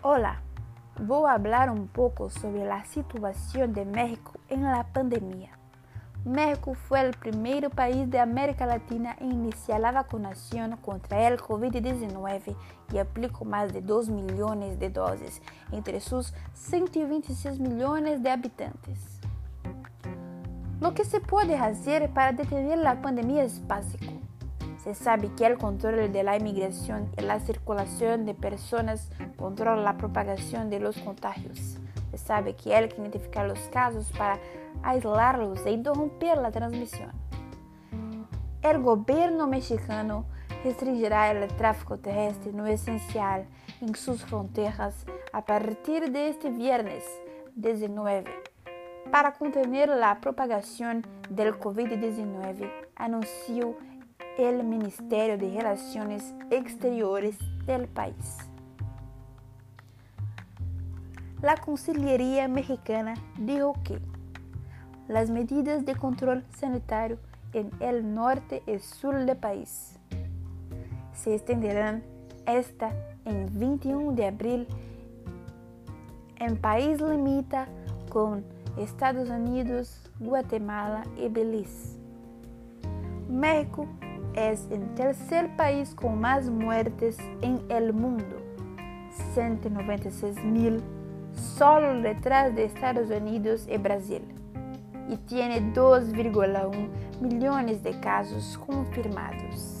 Hola, voy a hablar un poco sobre la situación de México en la pandemia. México fue el primer país de América Latina en iniciar la vacunación contra el COVID-19 y aplicó más de 2 millones de dosis entre sus 126 millones de habitantes. Lo que se puede hacer para detener la pandemia es básico se sabe que el control de la inmigración y la circulación de personas controla la propagación de los contagios. Se sabe que hay que identificar los casos para aislarlos e interromper la transmisión. El gobierno mexicano restringirá el tráfico terrestre no esencial en sus fronteras a partir de este viernes 19 para contener la propagación del COVID-19, anunció el Ministerio de Relaciones Exteriores del país. La Concillería Mexicana dijo que las medidas de control sanitario en el norte y sur del país se extenderán hasta el 21 de abril en país limita con Estados Unidos, Guatemala y Belice. México es el tercer país con más muertes en el mundo, 196 mil, solo detrás de Estados Unidos y Brasil, y tiene 2,1 millones de casos confirmados.